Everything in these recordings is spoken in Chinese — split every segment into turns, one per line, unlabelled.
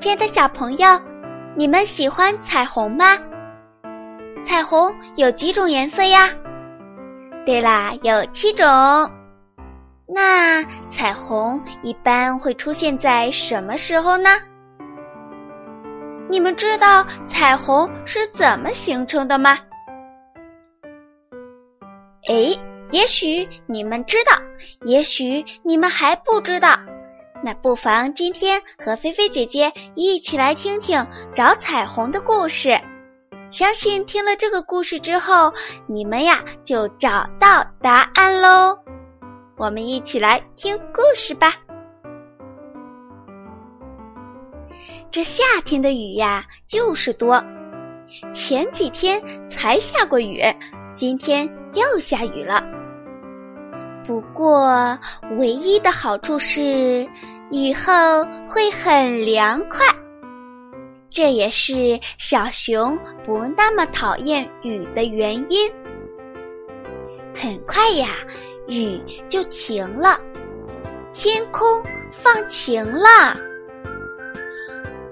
亲爱的小朋友，你们喜欢彩虹吗？彩虹有几种颜色呀？对啦，有七种。那彩虹一般会出现在什么时候呢？你们知道彩虹是怎么形成的吗？哎。也许你们知道，也许你们还不知道。那不妨今天和菲菲姐姐一起来听听找彩虹的故事。相信听了这个故事之后，你们呀就找到答案喽。我们一起来听故事吧。这夏天的雨呀就是多，前几天才下过雨，今天又下雨了。不过，唯一的好处是雨后会很凉快，这也是小熊不那么讨厌雨的原因。很快呀，雨就停了，天空放晴了。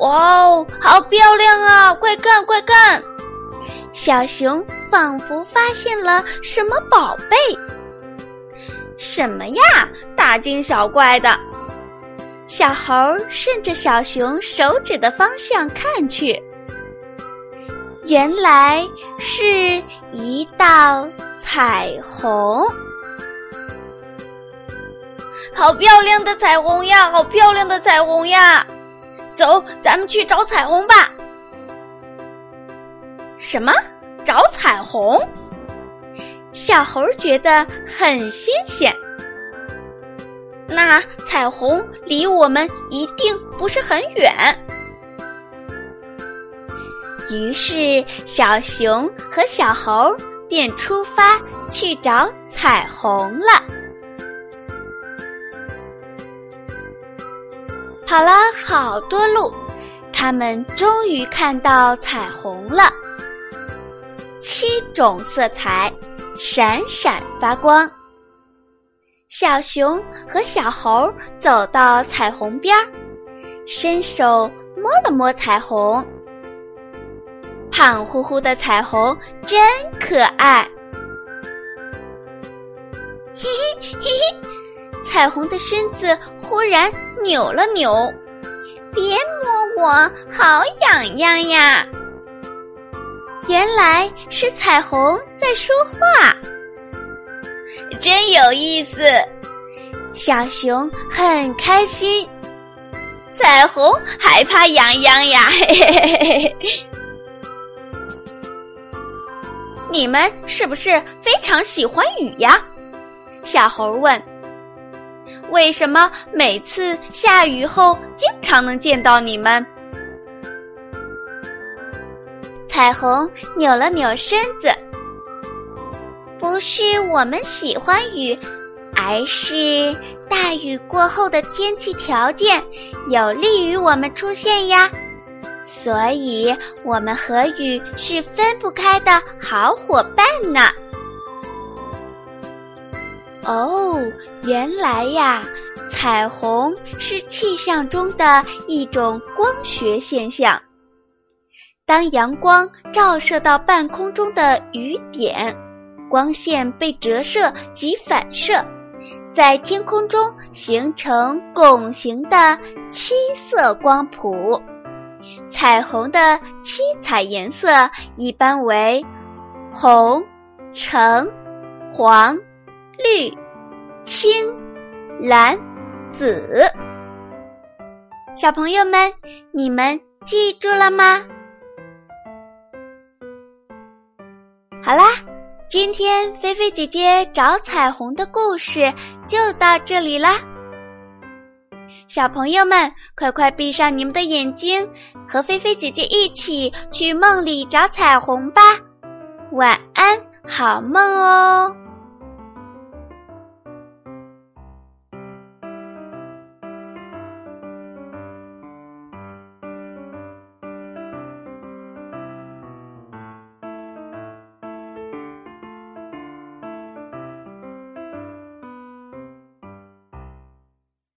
哇哦，好漂亮啊！快看，快看！小熊仿佛发现了什么宝贝。什么呀！大惊小怪的，小猴顺着小熊手指的方向看去，原来是一道彩虹。好漂亮的彩虹呀！好漂亮的彩虹呀！走，咱们去找彩虹吧。什么？找彩虹？小猴觉得很新鲜。那彩虹离我们一定不是很远。于是，小熊和小猴便出发去找彩虹了。跑了好多路，他们终于看到彩虹了，七种色彩。闪闪发光。小熊和小猴走到彩虹边儿，伸手摸了摸彩虹。胖乎乎的彩虹真可爱。嘿嘿嘿嘿，彩虹的身子忽然扭了扭，别摸我，好痒痒呀！原来是彩虹在说话，真有意思。小熊很开心，彩虹还怕痒痒呀？嘿嘿嘿嘿。你们是不是非常喜欢雨呀？小猴问。为什么每次下雨后经常能见到你们？彩虹扭了扭身子，不是我们喜欢雨，而是大雨过后的天气条件有利于我们出现呀，所以我们和雨是分不开的好伙伴呢。哦，原来呀，彩虹是气象中的一种光学现象。当阳光照射到半空中的雨点，光线被折射及反射，在天空中形成拱形的七色光谱。彩虹的七彩颜色一般为红、橙、黄、绿、青、蓝、紫。小朋友们，你们记住了吗？好啦，今天菲菲姐姐找彩虹的故事就到这里啦。小朋友们，快快闭上你们的眼睛，和菲菲姐姐一起去梦里找彩虹吧。晚安，好梦哦。